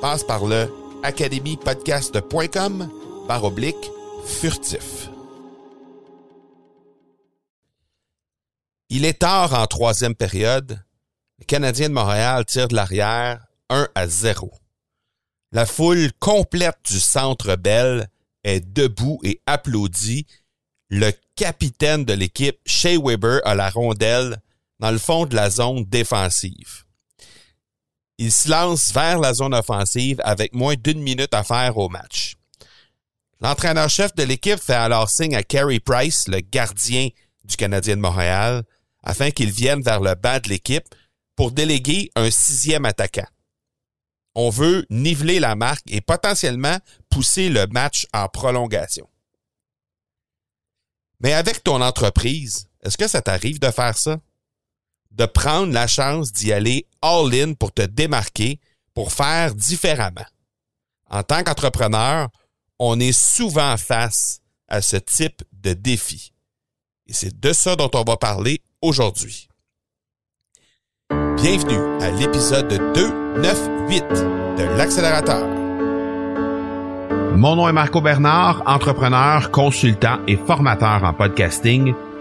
Passe par le academypodcast.com par oblique furtif. Il est tard en troisième période. Le Canadien de Montréal tire de l'arrière 1 à 0. La foule complète du Centre Bell est debout et applaudit. Le capitaine de l'équipe, Shea Weber, a la rondelle dans le fond de la zone défensive. Il se lance vers la zone offensive avec moins d'une minute à faire au match. L'entraîneur-chef de l'équipe fait alors signe à Carey Price, le gardien du Canadien de Montréal, afin qu'il vienne vers le bas de l'équipe pour déléguer un sixième attaquant. On veut niveler la marque et potentiellement pousser le match en prolongation. Mais avec ton entreprise, est-ce que ça t'arrive de faire ça? De prendre la chance d'y aller all-in pour te démarquer, pour faire différemment. En tant qu'entrepreneur, on est souvent face à ce type de défi. Et c'est de ça dont on va parler aujourd'hui. Bienvenue à l'épisode 298 de l'accélérateur. Mon nom est Marco Bernard, entrepreneur, consultant et formateur en podcasting.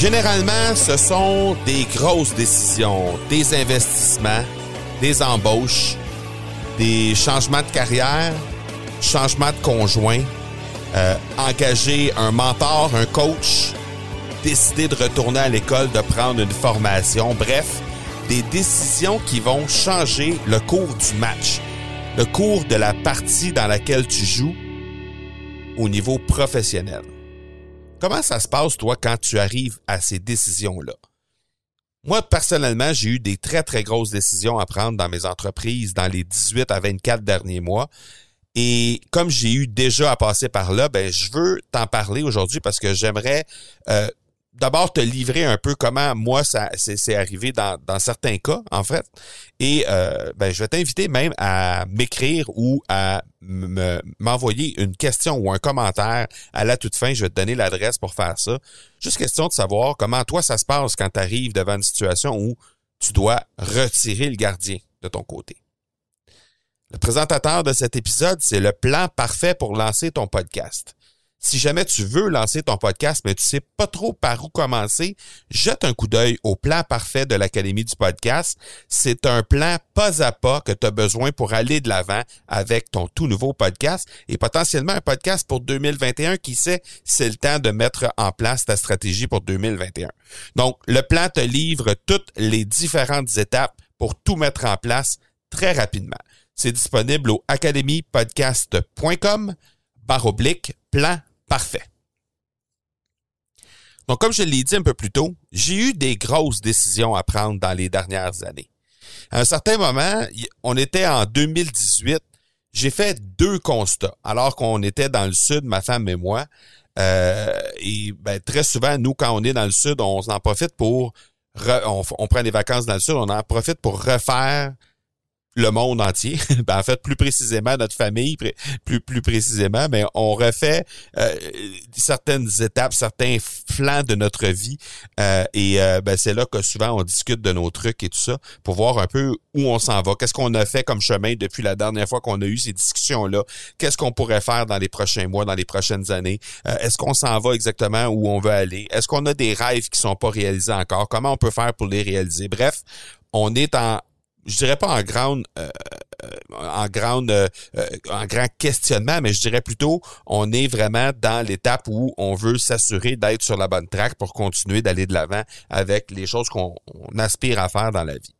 Généralement, ce sont des grosses décisions, des investissements, des embauches, des changements de carrière, changements de conjoint, euh, engager un mentor, un coach, décider de retourner à l'école, de prendre une formation, bref, des décisions qui vont changer le cours du match, le cours de la partie dans laquelle tu joues au niveau professionnel. Comment ça se passe, toi, quand tu arrives à ces décisions-là? Moi, personnellement, j'ai eu des très, très grosses décisions à prendre dans mes entreprises dans les 18 à 24 derniers mois. Et comme j'ai eu déjà à passer par là, ben, je veux t'en parler aujourd'hui parce que j'aimerais euh, d'abord te livrer un peu comment moi ça c'est arrivé dans, certains cas en fait. Et euh, ben je vais t'inviter même à m'écrire ou à m'envoyer une question ou un commentaire à la toute fin. Je vais te donner l'adresse pour faire ça. Juste question de savoir comment toi ça se passe quand tu arrives devant une situation où tu dois retirer le gardien de ton côté. Le présentateur de cet épisode c'est le plan parfait pour lancer ton podcast si jamais tu veux lancer ton podcast, mais tu sais pas trop par où commencer, jette un coup d'œil au plan parfait de l'Académie du podcast. C'est un plan pas à pas que tu as besoin pour aller de l'avant avec ton tout nouveau podcast et potentiellement un podcast pour 2021. Qui sait, c'est le temps de mettre en place ta stratégie pour 2021. Donc, le plan te livre toutes les différentes étapes pour tout mettre en place très rapidement. C'est disponible au academypodcast.com barre oblique plan parfait. Donc, comme je l'ai dit un peu plus tôt, j'ai eu des grosses décisions à prendre dans les dernières années. À un certain moment, on était en 2018, j'ai fait deux constats, alors qu'on était dans le sud, ma femme et moi. Euh, et ben, très souvent, nous, quand on est dans le sud, on en profite pour... on, on, prend des vacances dans le sud, on en profite pour refaire le monde entier. ben, en fait, plus précisément, notre famille, plus, plus précisément, mais on refait euh, certaines étapes, certains flancs de notre vie. Euh, et euh, ben, c'est là que souvent on discute de nos trucs et tout ça pour voir un peu où on s'en va. Qu'est-ce qu'on a fait comme chemin depuis la dernière fois qu'on a eu ces discussions-là? Qu'est-ce qu'on pourrait faire dans les prochains mois, dans les prochaines années? Est-ce qu'on s'en va exactement où on veut aller? Est-ce qu'on a des rêves qui sont pas réalisés encore? Comment on peut faire pour les réaliser? Bref, on est en, je dirais pas en grande euh, euh, en grande euh, en grand questionnement, mais je dirais plutôt on est vraiment dans l'étape où on veut s'assurer d'être sur la bonne track pour continuer d'aller de l'avant avec les choses qu'on aspire à faire dans la vie.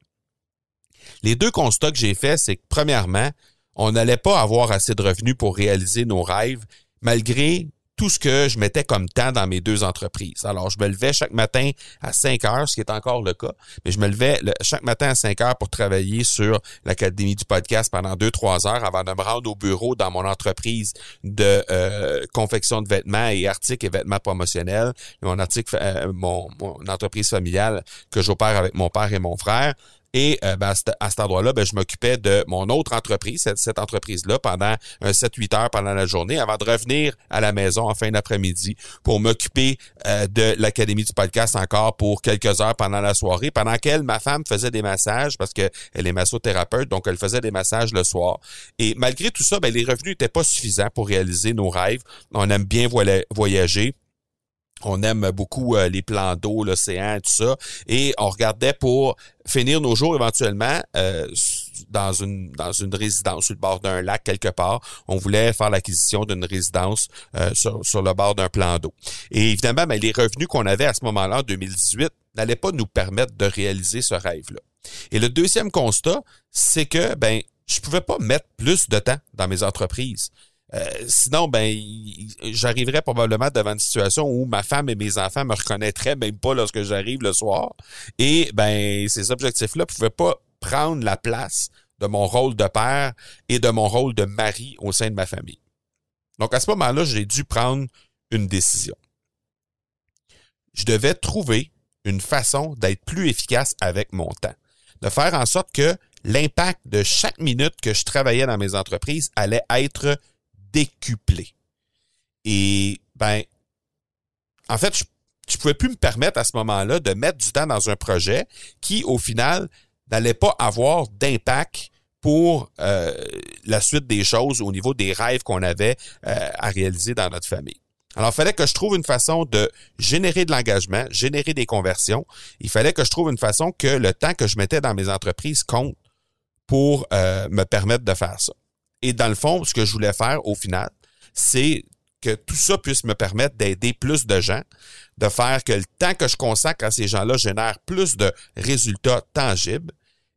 Les deux constats que j'ai faits, c'est que premièrement, on n'allait pas avoir assez de revenus pour réaliser nos rêves, malgré tout ce que je mettais comme temps dans mes deux entreprises. Alors, je me levais chaque matin à 5 heures, ce qui est encore le cas, mais je me levais chaque matin à 5 heures pour travailler sur l'Académie du podcast pendant 2-3 heures avant de me rendre au bureau dans mon entreprise de euh, confection de vêtements et articles et vêtements promotionnels, mon, article, euh, mon, mon entreprise familiale que j'opère avec mon père et mon frère. Et euh, ben, à cet endroit-là, ben, je m'occupais de mon autre entreprise, cette, entreprise-là, pendant un 7-8 heures pendant la journée, avant de revenir à la maison en fin d'après-midi pour m'occuper euh, de l'Académie du podcast encore pour quelques heures pendant la soirée, pendant laquelle ma femme faisait des massages parce qu'elle est massothérapeute, donc elle faisait des massages le soir. Et malgré tout ça, ben, les revenus n'étaient pas suffisants pour réaliser nos rêves. On aime bien voyager on aime beaucoup euh, les plans d'eau, l'océan, tout ça. Et on regardait pour finir nos jours éventuellement euh, dans une dans une résidence sur le bord d'un lac quelque part. On voulait faire l'acquisition d'une résidence euh, sur, sur le bord d'un plan d'eau. Et évidemment, ben, les revenus qu'on avait à ce moment-là, en 2018, n'allaient pas nous permettre de réaliser ce rêve-là. Et le deuxième constat, c'est que ben je pouvais pas mettre plus de temps dans mes entreprises. Euh, sinon, ben, j'arriverais probablement devant une situation où ma femme et mes enfants me reconnaîtraient même pas lorsque j'arrive le soir. Et ben, ces objectifs-là ne pouvaient pas prendre la place de mon rôle de père et de mon rôle de mari au sein de ma famille. Donc, à ce moment-là, j'ai dû prendre une décision. Je devais trouver une façon d'être plus efficace avec mon temps, de faire en sorte que l'impact de chaque minute que je travaillais dans mes entreprises allait être décuplé. Et ben, en fait, je, ne pouvais plus me permettre à ce moment-là de mettre du temps dans un projet qui, au final, n'allait pas avoir d'impact pour euh, la suite des choses au niveau des rêves qu'on avait euh, à réaliser dans notre famille. Alors, il fallait que je trouve une façon de générer de l'engagement, générer des conversions. Il fallait que je trouve une façon que le temps que je mettais dans mes entreprises compte pour euh, me permettre de faire ça. Et dans le fond, ce que je voulais faire au final, c'est que tout ça puisse me permettre d'aider plus de gens, de faire que le temps que je consacre à ces gens-là génère plus de résultats tangibles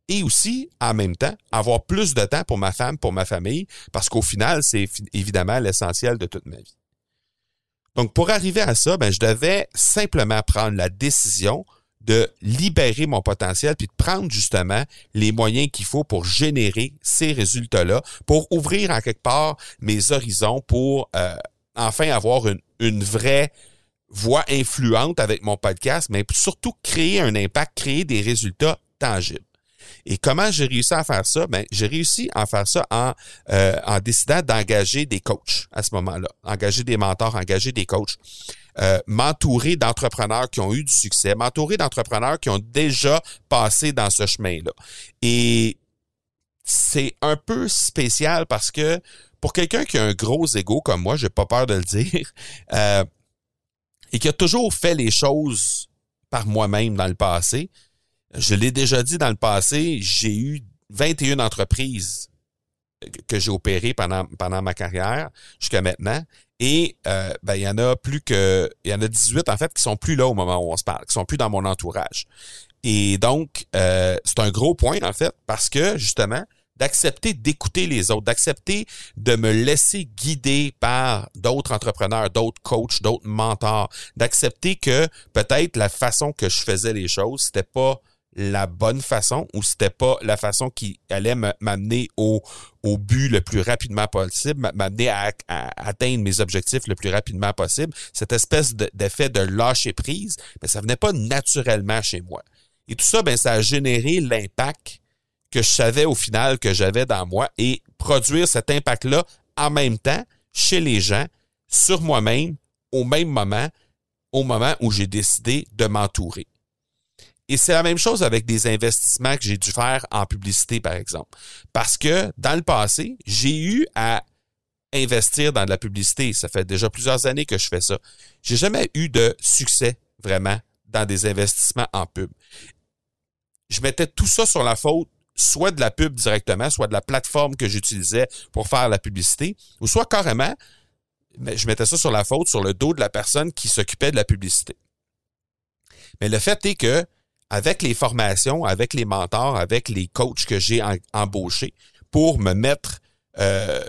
et aussi, en même temps, avoir plus de temps pour ma femme, pour ma famille, parce qu'au final, c'est évidemment l'essentiel de toute ma vie. Donc, pour arriver à ça, ben, je devais simplement prendre la décision de libérer mon potentiel puis de prendre justement les moyens qu'il faut pour générer ces résultats-là, pour ouvrir en quelque part mes horizons, pour euh, enfin avoir une, vraie voix influente avec mon podcast, mais surtout créer un impact, créer des résultats tangibles. Et comment j'ai réussi à faire ça? Ben, j'ai réussi à faire ça en, euh, en décidant d'engager des coachs à ce moment-là, engager des mentors, engager des coachs. Euh, m'entourer d'entrepreneurs qui ont eu du succès, m'entourer d'entrepreneurs qui ont déjà passé dans ce chemin-là. Et c'est un peu spécial parce que pour quelqu'un qui a un gros ego comme moi, j'ai pas peur de le dire, euh, et qui a toujours fait les choses par moi-même dans le passé, je l'ai déjà dit dans le passé, j'ai eu 21 entreprises que j'ai opérées pendant, pendant ma carrière jusqu'à maintenant. Et euh, ben, il y en a plus que. Il y en a 18 en fait qui sont plus là au moment où on se parle, qui sont plus dans mon entourage. Et donc, euh, c'est un gros point, en fait, parce que justement, d'accepter d'écouter les autres, d'accepter de me laisser guider par d'autres entrepreneurs, d'autres coachs, d'autres mentors, d'accepter que peut-être la façon que je faisais les choses, c'était pas la bonne façon ou c'était pas la façon qui allait m'amener au, au but le plus rapidement possible, m'amener à, atteindre mes objectifs le plus rapidement possible? Cette espèce d'effet de, lâcher prise, mais ça venait pas naturellement chez moi. Et tout ça, ben, ça a généré l'impact que je savais au final que j'avais dans moi et produire cet impact-là en même temps chez les gens, sur moi-même, au même moment, au moment où j'ai décidé de m'entourer. Et c'est la même chose avec des investissements que j'ai dû faire en publicité, par exemple. Parce que dans le passé, j'ai eu à investir dans de la publicité. Ça fait déjà plusieurs années que je fais ça. J'ai jamais eu de succès vraiment dans des investissements en pub. Je mettais tout ça sur la faute soit de la pub directement, soit de la plateforme que j'utilisais pour faire la publicité, ou soit carrément, je mettais ça sur la faute, sur le dos de la personne qui s'occupait de la publicité. Mais le fait est que avec les formations, avec les mentors, avec les coachs que j'ai embauchés pour me mettre, euh,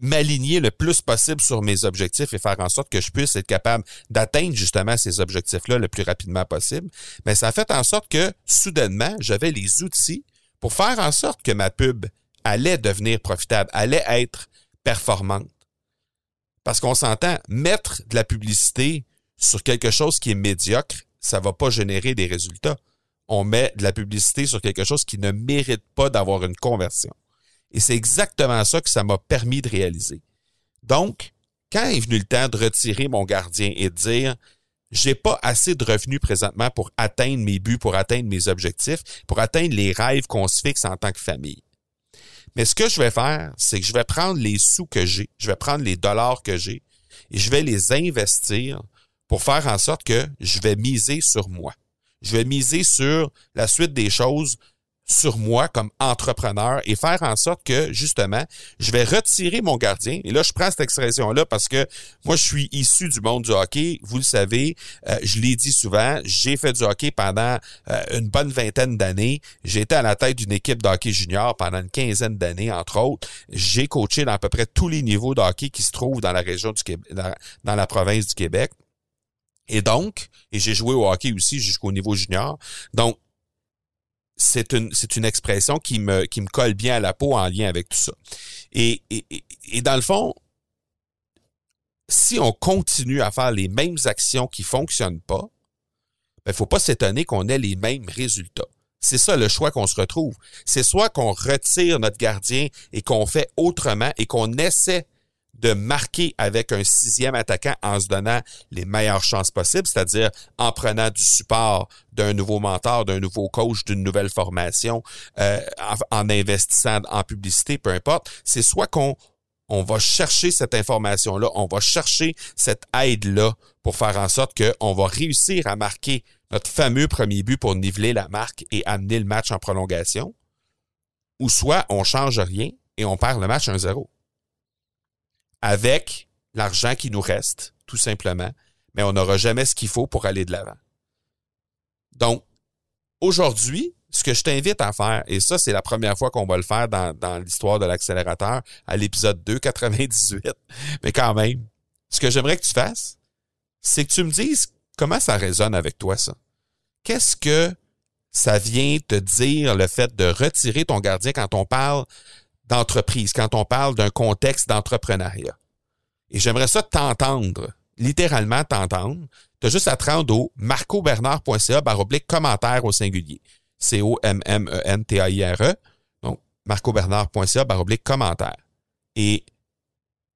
m'aligner le plus possible sur mes objectifs et faire en sorte que je puisse être capable d'atteindre justement ces objectifs-là le plus rapidement possible, mais ça a fait en sorte que soudainement, j'avais les outils pour faire en sorte que ma pub allait devenir profitable, allait être performante. Parce qu'on s'entend, mettre de la publicité sur quelque chose qui est médiocre, ça va pas générer des résultats on met de la publicité sur quelque chose qui ne mérite pas d'avoir une conversion. Et c'est exactement ça que ça m'a permis de réaliser. Donc, quand est venu le temps de retirer mon gardien et de dire, j'ai pas assez de revenus présentement pour atteindre mes buts, pour atteindre mes objectifs, pour atteindre les rêves qu'on se fixe en tant que famille. Mais ce que je vais faire, c'est que je vais prendre les sous que j'ai, je vais prendre les dollars que j'ai et je vais les investir pour faire en sorte que je vais miser sur moi je vais miser sur la suite des choses sur moi comme entrepreneur et faire en sorte que, justement, je vais retirer mon gardien. Et là, je prends cette expression-là parce que moi, je suis issu du monde du hockey. Vous le savez, euh, je l'ai dit souvent, j'ai fait du hockey pendant euh, une bonne vingtaine d'années. J'ai été à la tête d'une équipe de hockey junior pendant une quinzaine d'années, entre autres. J'ai coaché à peu près tous les niveaux de hockey qui se trouvent dans la région du Québec, dans la province du Québec. Et donc, et j'ai joué au hockey aussi jusqu'au niveau junior. Donc, c'est une, c'est une expression qui me, qui me colle bien à la peau en lien avec tout ça. Et, et, et dans le fond, si on continue à faire les mêmes actions qui fonctionnent pas, il ben, faut pas s'étonner qu'on ait les mêmes résultats. C'est ça le choix qu'on se retrouve. C'est soit qu'on retire notre gardien et qu'on fait autrement et qu'on essaie de marquer avec un sixième attaquant en se donnant les meilleures chances possibles, c'est-à-dire en prenant du support d'un nouveau mentor, d'un nouveau coach, d'une nouvelle formation, euh, en, investissant en publicité, peu importe. C'est soit qu'on on va chercher cette information-là, on va chercher cette aide-là pour faire en sorte qu'on va réussir à marquer notre fameux premier but pour niveler la marque et amener le match en prolongation, ou soit on change rien et on perd le match 1-0 avec l'argent qui nous reste, tout simplement, mais on n'aura jamais ce qu'il faut pour aller de l'avant. Donc, aujourd'hui, ce que je t'invite à faire, et ça, c'est la première fois qu'on va le faire dans, l'histoire de l'accélérateur, à l'épisode 2, 98, mais quand même, ce que j'aimerais que tu fasses, c'est que tu me dises comment ça résonne avec toi, ça. Qu'est-ce que ça vient te dire, le fait de retirer ton gardien quand on parle d'entreprise, quand on parle d'un contexte d'entrepreneuriat. Et j'aimerais ça t'entendre, littéralement t'entendre. Tu as juste à te rendre au marcobernard.ca baroblique commentaire au singulier. C-O-M-M-E-N-T-A-I-R-E. E. Donc, marcobernard.ca baroblique commentaire. Et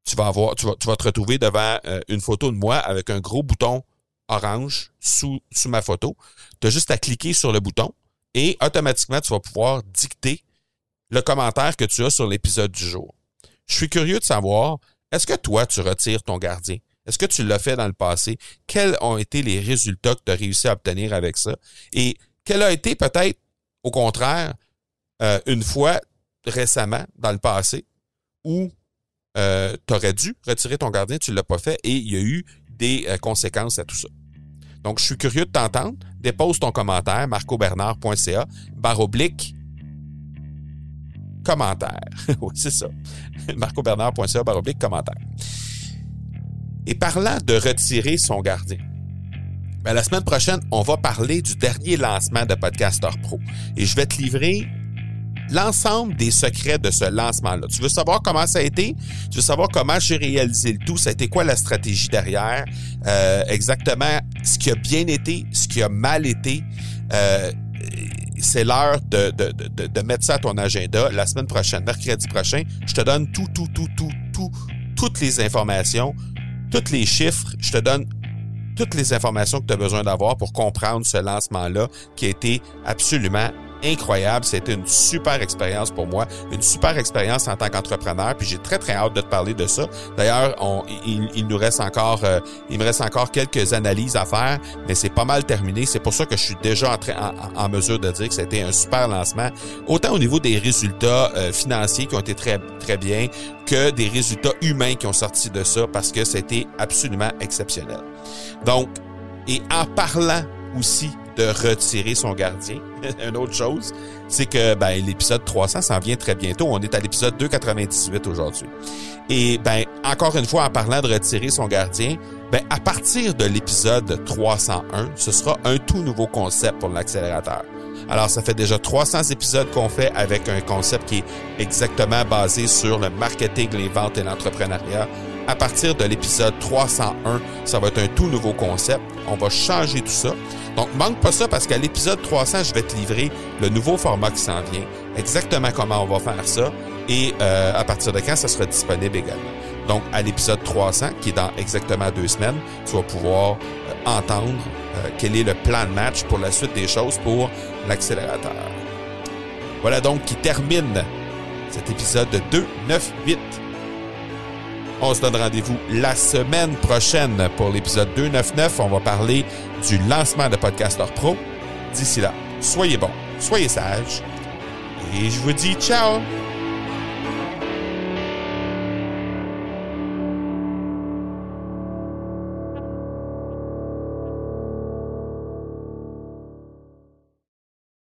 tu vas avoir, tu vas, tu vas te retrouver devant euh, une photo de moi avec un gros bouton orange sous, sous ma photo. Tu as juste à cliquer sur le bouton et automatiquement, tu vas pouvoir dicter le commentaire que tu as sur l'épisode du jour. Je suis curieux de savoir, est-ce que toi, tu retires ton gardien? Est-ce que tu l'as fait dans le passé? Quels ont été les résultats que tu as réussi à obtenir avec ça? Et quel a été peut-être, au contraire, euh, une fois récemment, dans le passé, où euh, tu aurais dû retirer ton gardien, tu ne l'as pas fait et il y a eu des euh, conséquences à tout ça? Donc, je suis curieux de t'entendre. Dépose ton commentaire, marcobernard.ca, barre oblique, commentaire. oui, c'est ça. marcobernard.ca baroblique commentaire. Et parlant de retirer son gardien, Ben, la semaine prochaine, on va parler du dernier lancement de Podcaster Pro. Et je vais te livrer l'ensemble des secrets de ce lancement-là. Tu veux savoir comment ça a été? Tu veux savoir comment j'ai réalisé le tout? Ça a été quoi la stratégie derrière? Euh, exactement ce qui a bien été, ce qui a mal été? Euh, c'est l'heure de, de, de, de, mettre ça à ton agenda. La semaine prochaine, mercredi prochain, je te donne tout, tout, tout, tout, tout, toutes les informations, tous les chiffres. Je te donne toutes les informations que tu as besoin d'avoir pour comprendre ce lancement-là qui a été absolument incroyable. C'était une super expérience pour moi, une super expérience en tant qu'entrepreneur. Puis j'ai très très hâte de te parler de ça. D'ailleurs, il, il, nous reste encore, euh, il me reste encore quelques analyses à faire, mais c'est pas mal terminé. C'est pour ça que je suis déjà en, en, mesure de dire que c'était un super lancement, autant au niveau des résultats euh, financiers qui ont été très très bien que des résultats humains qui ont sorti de ça parce que c'était absolument exceptionnel. Donc, et en parlant aussi de retirer son gardien. Une autre chose, c'est que ben, l'épisode 300 s'en vient très bientôt. On est à l'épisode 298 aujourd'hui. Et ben encore une fois, en parlant de retirer son gardien, ben à partir de l'épisode 301, ce sera un tout nouveau concept pour l'accélérateur. Alors, ça fait déjà 300 épisodes qu'on fait avec un concept qui est exactement basé sur le marketing, les ventes et l'entrepreneuriat. À partir de l'épisode 301, ça va être un tout nouveau concept. On va changer tout ça. Donc, manque pas ça parce qu'à l'épisode 300, je vais te livrer le nouveau format qui s'en vient, exactement comment on va faire ça et euh, à partir de quand ça sera disponible également. Donc, à l'épisode 300, qui est dans exactement deux semaines, tu vas pouvoir euh, entendre euh, quel est le plan de match pour la suite des choses pour l'accélérateur. Voilà donc qui termine cet épisode de 298. On se donne rendez-vous la semaine prochaine pour l'épisode 299. On va parler du lancement de Podcaster Pro. D'ici là, soyez bons, soyez sages et je vous dis ciao